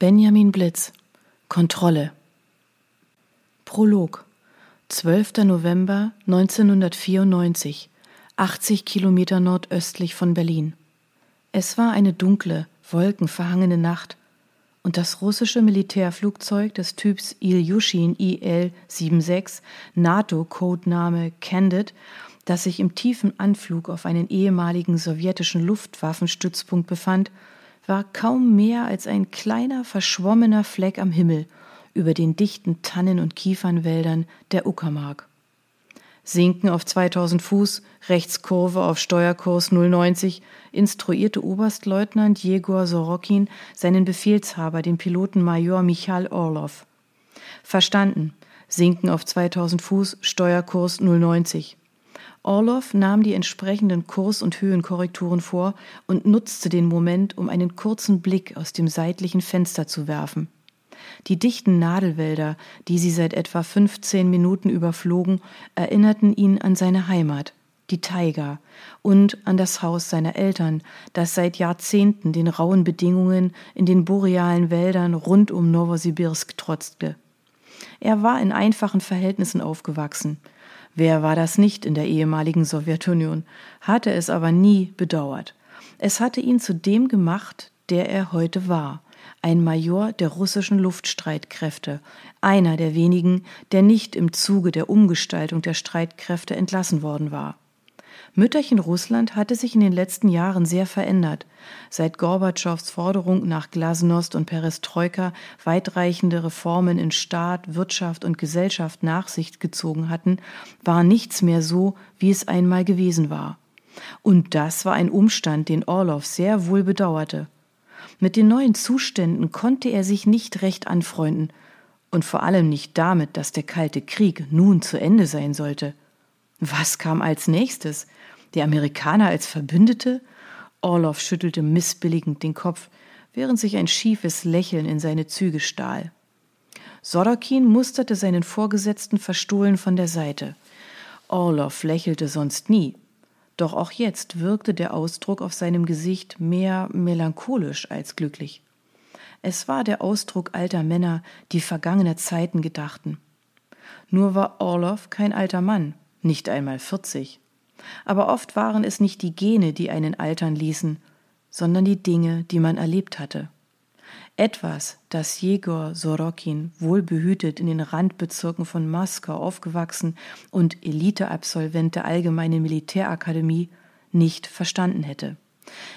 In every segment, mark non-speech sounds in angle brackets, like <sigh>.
Benjamin Blitz Kontrolle Prolog 12. November 1994 80 Kilometer nordöstlich von Berlin. Es war eine dunkle, wolkenverhangene Nacht und das russische Militärflugzeug des Typs Ilyushin IL-76, NATO-Codename Candid, das sich im tiefen Anflug auf einen ehemaligen sowjetischen Luftwaffenstützpunkt befand, war kaum mehr als ein kleiner verschwommener Fleck am Himmel über den dichten Tannen- und Kiefernwäldern der Uckermark. Sinken auf 2000 Fuß, Rechtskurve auf Steuerkurs 090, instruierte Oberstleutnant Jegor Sorokin seinen Befehlshaber, den Piloten Major Michal Orlov. Verstanden. Sinken auf 2000 Fuß, Steuerkurs 090. Orlov nahm die entsprechenden Kurs- und Höhenkorrekturen vor und nutzte den Moment, um einen kurzen Blick aus dem seitlichen Fenster zu werfen. Die dichten Nadelwälder, die sie seit etwa 15 Minuten überflogen, erinnerten ihn an seine Heimat, die Taiga, und an das Haus seiner Eltern, das seit Jahrzehnten den rauen Bedingungen in den borealen Wäldern rund um Nowosibirsk trotzte. Er war in einfachen Verhältnissen aufgewachsen, Wer war das nicht in der ehemaligen Sowjetunion, hatte es aber nie bedauert. Es hatte ihn zu dem gemacht, der er heute war, ein Major der russischen Luftstreitkräfte, einer der wenigen, der nicht im Zuge der Umgestaltung der Streitkräfte entlassen worden war. Mütterchen Russland hatte sich in den letzten Jahren sehr verändert. Seit Gorbatschows Forderung nach Glasnost und Perestroika weitreichende Reformen in Staat, Wirtschaft und Gesellschaft nach sich gezogen hatten, war nichts mehr so, wie es einmal gewesen war. Und das war ein Umstand, den Orlov sehr wohl bedauerte. Mit den neuen Zuständen konnte er sich nicht recht anfreunden, und vor allem nicht damit, dass der Kalte Krieg nun zu Ende sein sollte. Was kam als nächstes? Die Amerikaner als Verbündete? Orloff schüttelte missbilligend den Kopf, während sich ein schiefes Lächeln in seine Züge stahl. Sorokin musterte seinen Vorgesetzten verstohlen von der Seite. Orloff lächelte sonst nie. Doch auch jetzt wirkte der Ausdruck auf seinem Gesicht mehr melancholisch als glücklich. Es war der Ausdruck alter Männer, die vergangene Zeiten gedachten. Nur war Orloff kein alter Mann, nicht einmal vierzig. Aber oft waren es nicht die Gene, die einen altern ließen, sondern die Dinge, die man erlebt hatte. Etwas, das Jegor Sorokin, wohlbehütet in den Randbezirken von Moskau aufgewachsen und Eliteabsolvent der Allgemeinen Militärakademie, nicht verstanden hätte.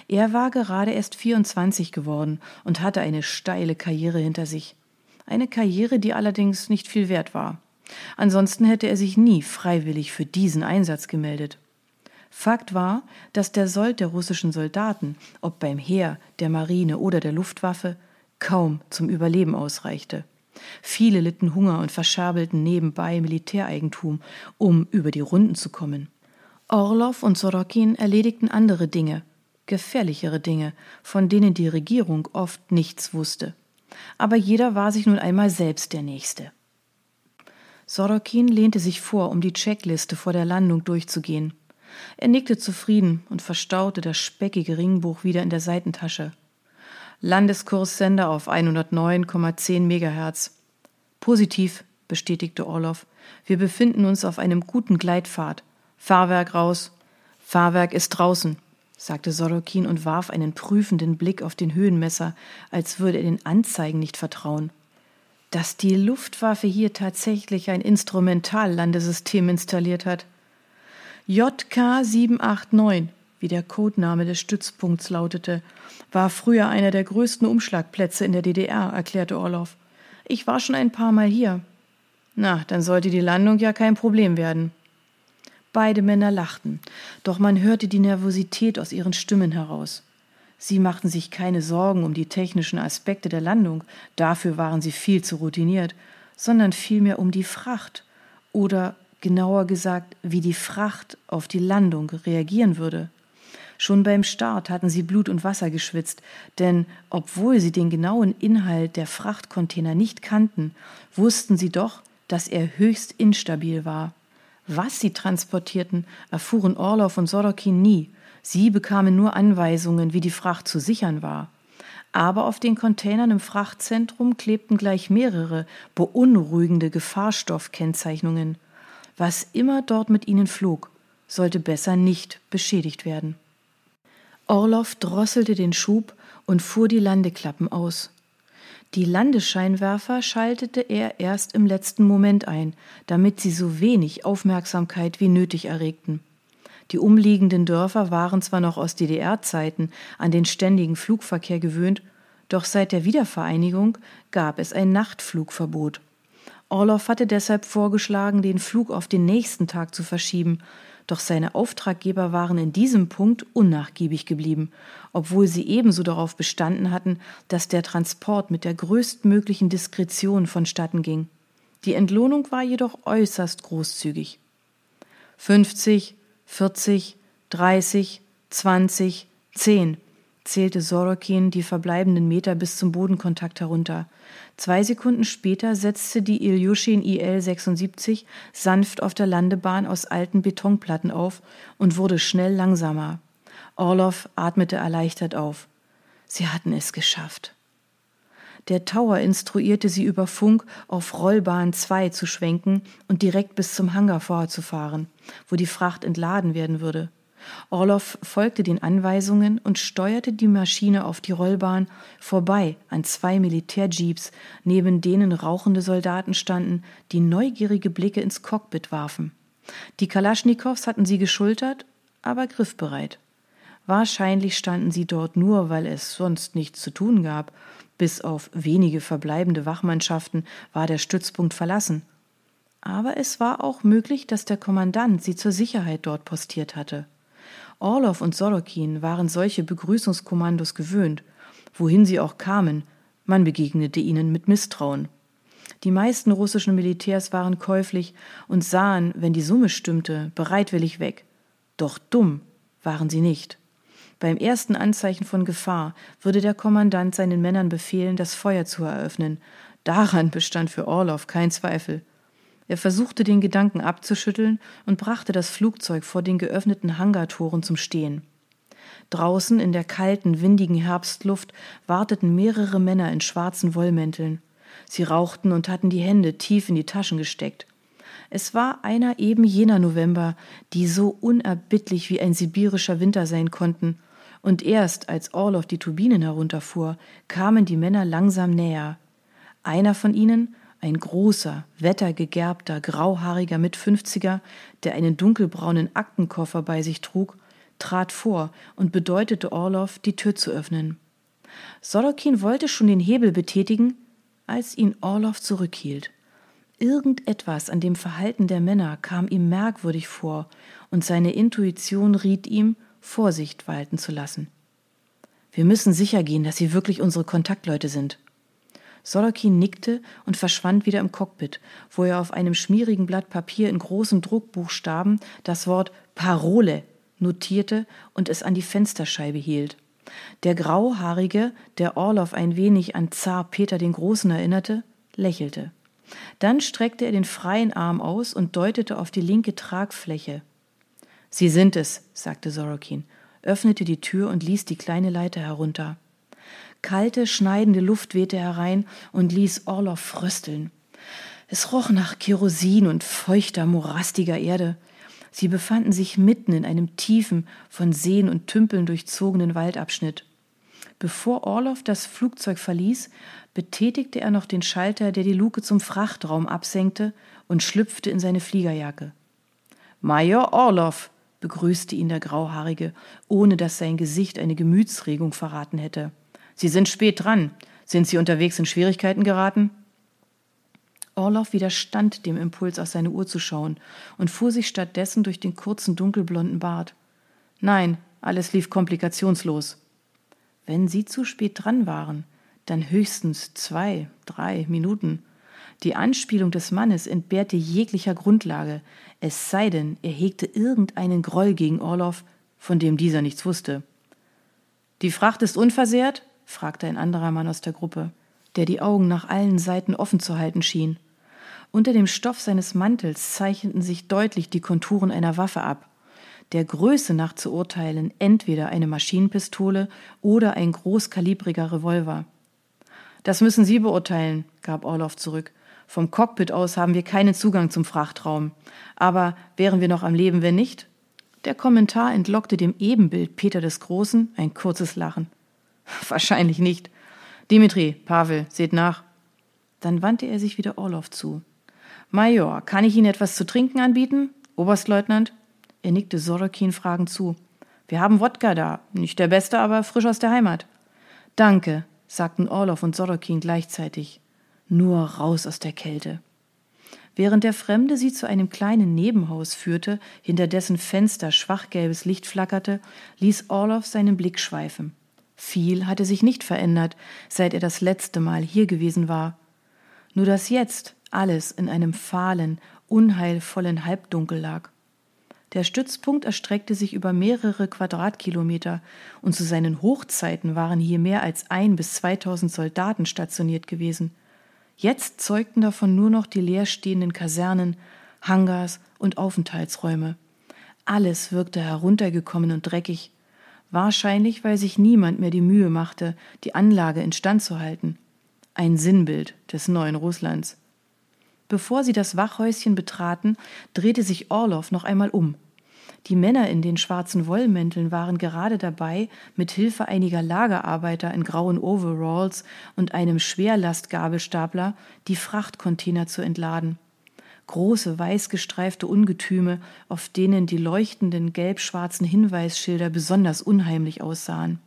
Er war gerade erst 24 geworden und hatte eine steile Karriere hinter sich. Eine Karriere, die allerdings nicht viel wert war. Ansonsten hätte er sich nie freiwillig für diesen Einsatz gemeldet. Fakt war, dass der Sold der russischen Soldaten, ob beim Heer, der Marine oder der Luftwaffe, kaum zum Überleben ausreichte. Viele litten Hunger und verscherbelten nebenbei Militäreigentum, um über die Runden zu kommen. Orlov und Sorokin erledigten andere Dinge, gefährlichere Dinge, von denen die Regierung oft nichts wusste. Aber jeder war sich nun einmal selbst der Nächste. Sorokin lehnte sich vor, um die Checkliste vor der Landung durchzugehen. Er nickte zufrieden und verstaute das speckige Ringbuch wieder in der Seitentasche. Landeskurssender auf 109,10 Megahertz. Positiv, bestätigte Orlov. Wir befinden uns auf einem guten Gleitpfad. Fahrwerk raus. Fahrwerk ist draußen, sagte Sorokin und warf einen prüfenden Blick auf den Höhenmesser, als würde er den Anzeigen nicht vertrauen dass die Luftwaffe hier tatsächlich ein Instrumentallandesystem installiert hat. JK 789, wie der Codename des Stützpunkts lautete, war früher einer der größten Umschlagplätze in der DDR, erklärte Orloff. Ich war schon ein paar Mal hier. Na, dann sollte die Landung ja kein Problem werden. Beide Männer lachten, doch man hörte die Nervosität aus ihren Stimmen heraus. Sie machten sich keine Sorgen um die technischen Aspekte der Landung, dafür waren sie viel zu routiniert, sondern vielmehr um die Fracht oder genauer gesagt, wie die Fracht auf die Landung reagieren würde. Schon beim Start hatten sie Blut und Wasser geschwitzt, denn obwohl sie den genauen Inhalt der Frachtcontainer nicht kannten, wussten sie doch, dass er höchst instabil war. Was sie transportierten, erfuhren Orloff und Sorokin nie, Sie bekamen nur Anweisungen, wie die Fracht zu sichern war. Aber auf den Containern im Frachtzentrum klebten gleich mehrere beunruhigende Gefahrstoffkennzeichnungen. Was immer dort mit ihnen flog, sollte besser nicht beschädigt werden. Orloff drosselte den Schub und fuhr die Landeklappen aus. Die Landescheinwerfer schaltete er erst im letzten Moment ein, damit sie so wenig Aufmerksamkeit wie nötig erregten. Die umliegenden Dörfer waren zwar noch aus DDR-Zeiten an den ständigen Flugverkehr gewöhnt, doch seit der Wiedervereinigung gab es ein Nachtflugverbot. Orloff hatte deshalb vorgeschlagen, den Flug auf den nächsten Tag zu verschieben, doch seine Auftraggeber waren in diesem Punkt unnachgiebig geblieben, obwohl sie ebenso darauf bestanden hatten, dass der Transport mit der größtmöglichen Diskretion vonstatten ging. Die Entlohnung war jedoch äußerst großzügig. 50, 40, 30, 20, 10 zählte Sorokin die verbleibenden Meter bis zum Bodenkontakt herunter. Zwei Sekunden später setzte die Ilyushin IL-76 sanft auf der Landebahn aus alten Betonplatten auf und wurde schnell langsamer. Orlov atmete erleichtert auf. Sie hatten es geschafft. Der Tower instruierte sie über Funk, auf Rollbahn 2 zu schwenken und direkt bis zum Hangar vorzufahren, wo die Fracht entladen werden würde. Orloff folgte den Anweisungen und steuerte die Maschine auf die Rollbahn vorbei an zwei Militärjeeps, neben denen rauchende Soldaten standen, die neugierige Blicke ins Cockpit warfen. Die Kalaschnikows hatten sie geschultert, aber griffbereit. Wahrscheinlich standen sie dort nur, weil es sonst nichts zu tun gab. Bis auf wenige verbleibende Wachmannschaften war der Stützpunkt verlassen. Aber es war auch möglich, dass der Kommandant sie zur Sicherheit dort postiert hatte. Orlov und Sorokin waren solche Begrüßungskommandos gewöhnt, wohin sie auch kamen, man begegnete ihnen mit Misstrauen. Die meisten russischen Militärs waren käuflich und sahen, wenn die Summe stimmte, bereitwillig weg. Doch dumm waren sie nicht. Beim ersten Anzeichen von Gefahr würde der Kommandant seinen Männern befehlen, das Feuer zu eröffnen. Daran bestand für Orlov kein Zweifel. Er versuchte den Gedanken abzuschütteln und brachte das Flugzeug vor den geöffneten Hangartoren zum Stehen. Draußen in der kalten, windigen Herbstluft warteten mehrere Männer in schwarzen Wollmänteln. Sie rauchten und hatten die Hände tief in die Taschen gesteckt. Es war einer eben jener November, die so unerbittlich wie ein sibirischer Winter sein konnten, und erst als Orloff die Turbinen herunterfuhr, kamen die Männer langsam näher. Einer von ihnen, ein großer, wettergegerbter, grauhaariger Mitfünfziger, der einen dunkelbraunen Aktenkoffer bei sich trug, trat vor und bedeutete Orlov, die Tür zu öffnen. Sorokin wollte schon den Hebel betätigen, als ihn Orlov zurückhielt. Irgendetwas an dem Verhalten der Männer kam ihm merkwürdig vor, und seine Intuition riet ihm, Vorsicht walten zu lassen. Wir müssen sicher gehen, dass sie wirklich unsere Kontaktleute sind. Sorokin nickte und verschwand wieder im Cockpit, wo er auf einem schmierigen Blatt Papier in großen Druckbuchstaben das Wort Parole notierte und es an die Fensterscheibe hielt. Der Grauhaarige, der Orloff ein wenig an Zar Peter den Großen erinnerte, lächelte. Dann streckte er den freien Arm aus und deutete auf die linke Tragfläche. Sie sind es, sagte Sorokin, öffnete die Tür und ließ die kleine Leiter herunter. Kalte, schneidende Luft wehte herein und ließ Orloff frösteln. Es roch nach Kerosin und feuchter, morastiger Erde. Sie befanden sich mitten in einem tiefen, von Seen und Tümpeln durchzogenen Waldabschnitt. Bevor Orloff das Flugzeug verließ, betätigte er noch den Schalter, der die Luke zum Frachtraum absenkte, und schlüpfte in seine Fliegerjacke. Major Orloff, begrüßte ihn der Grauhaarige, ohne dass sein Gesicht eine Gemütsregung verraten hätte. Sie sind spät dran. Sind Sie unterwegs in Schwierigkeiten geraten? Orloff widerstand dem Impuls, auf seine Uhr zu schauen und fuhr sich stattdessen durch den kurzen dunkelblonden Bart. Nein, alles lief komplikationslos. Wenn Sie zu spät dran waren, dann höchstens zwei, drei Minuten. Die Anspielung des Mannes entbehrte jeglicher Grundlage, es sei denn, er hegte irgendeinen Groll gegen Orloff, von dem dieser nichts wusste. Die Fracht ist unversehrt? Fragte ein anderer Mann aus der Gruppe, der die Augen nach allen Seiten offen zu halten schien. Unter dem Stoff seines Mantels zeichneten sich deutlich die Konturen einer Waffe ab. der Größe nach zu urteilen, entweder eine Maschinenpistole oder ein großkalibriger Revolver. Das müssen Sie beurteilen, gab Orloff zurück. Vom Cockpit aus haben wir keinen Zugang zum Frachtraum. Aber wären wir noch am Leben, wenn nicht? Der Kommentar entlockte dem Ebenbild Peter des Großen ein kurzes Lachen. <laughs> Wahrscheinlich nicht. Dimitri, Pavel, seht nach. Dann wandte er sich wieder Orloff zu. Major, kann ich Ihnen etwas zu trinken anbieten? Oberstleutnant? Er nickte Sorokin fragend zu. Wir haben Wodka da. Nicht der beste, aber frisch aus der Heimat. Danke, sagten Orloff und Sorokin gleichzeitig. Nur raus aus der Kälte. Während der Fremde sie zu einem kleinen Nebenhaus führte, hinter dessen Fenster schwachgelbes Licht flackerte, ließ Orloff seinen Blick schweifen. Viel hatte sich nicht verändert, seit er das letzte Mal hier gewesen war. Nur dass jetzt alles in einem fahlen, unheilvollen Halbdunkel lag. Der Stützpunkt erstreckte sich über mehrere Quadratkilometer und zu seinen Hochzeiten waren hier mehr als ein bis zweitausend Soldaten stationiert gewesen. Jetzt zeugten davon nur noch die leerstehenden Kasernen, Hangars und Aufenthaltsräume. Alles wirkte heruntergekommen und dreckig. Wahrscheinlich, weil sich niemand mehr die Mühe machte, die Anlage instand zu halten. Ein Sinnbild des neuen Russlands. Bevor sie das Wachhäuschen betraten, drehte sich Orloff noch einmal um. Die Männer in den schwarzen Wollmänteln waren gerade dabei, mit Hilfe einiger Lagerarbeiter in grauen Overalls und einem Schwerlastgabelstapler die Frachtcontainer zu entladen. Große weißgestreifte Ungetüme, auf denen die leuchtenden gelb-schwarzen Hinweisschilder besonders unheimlich aussahen.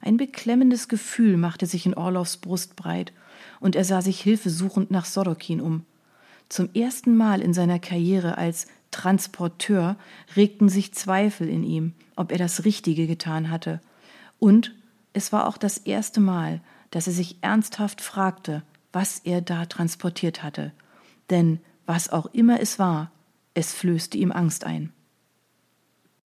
Ein beklemmendes Gefühl machte sich in Orloffs Brust breit, und er sah sich hilfesuchend nach Sorokin um. Zum ersten Mal in seiner Karriere als Transporteur regten sich Zweifel in ihm, ob er das Richtige getan hatte. Und es war auch das erste Mal, dass er sich ernsthaft fragte, was er da transportiert hatte. Denn was auch immer es war, es flößte ihm Angst ein.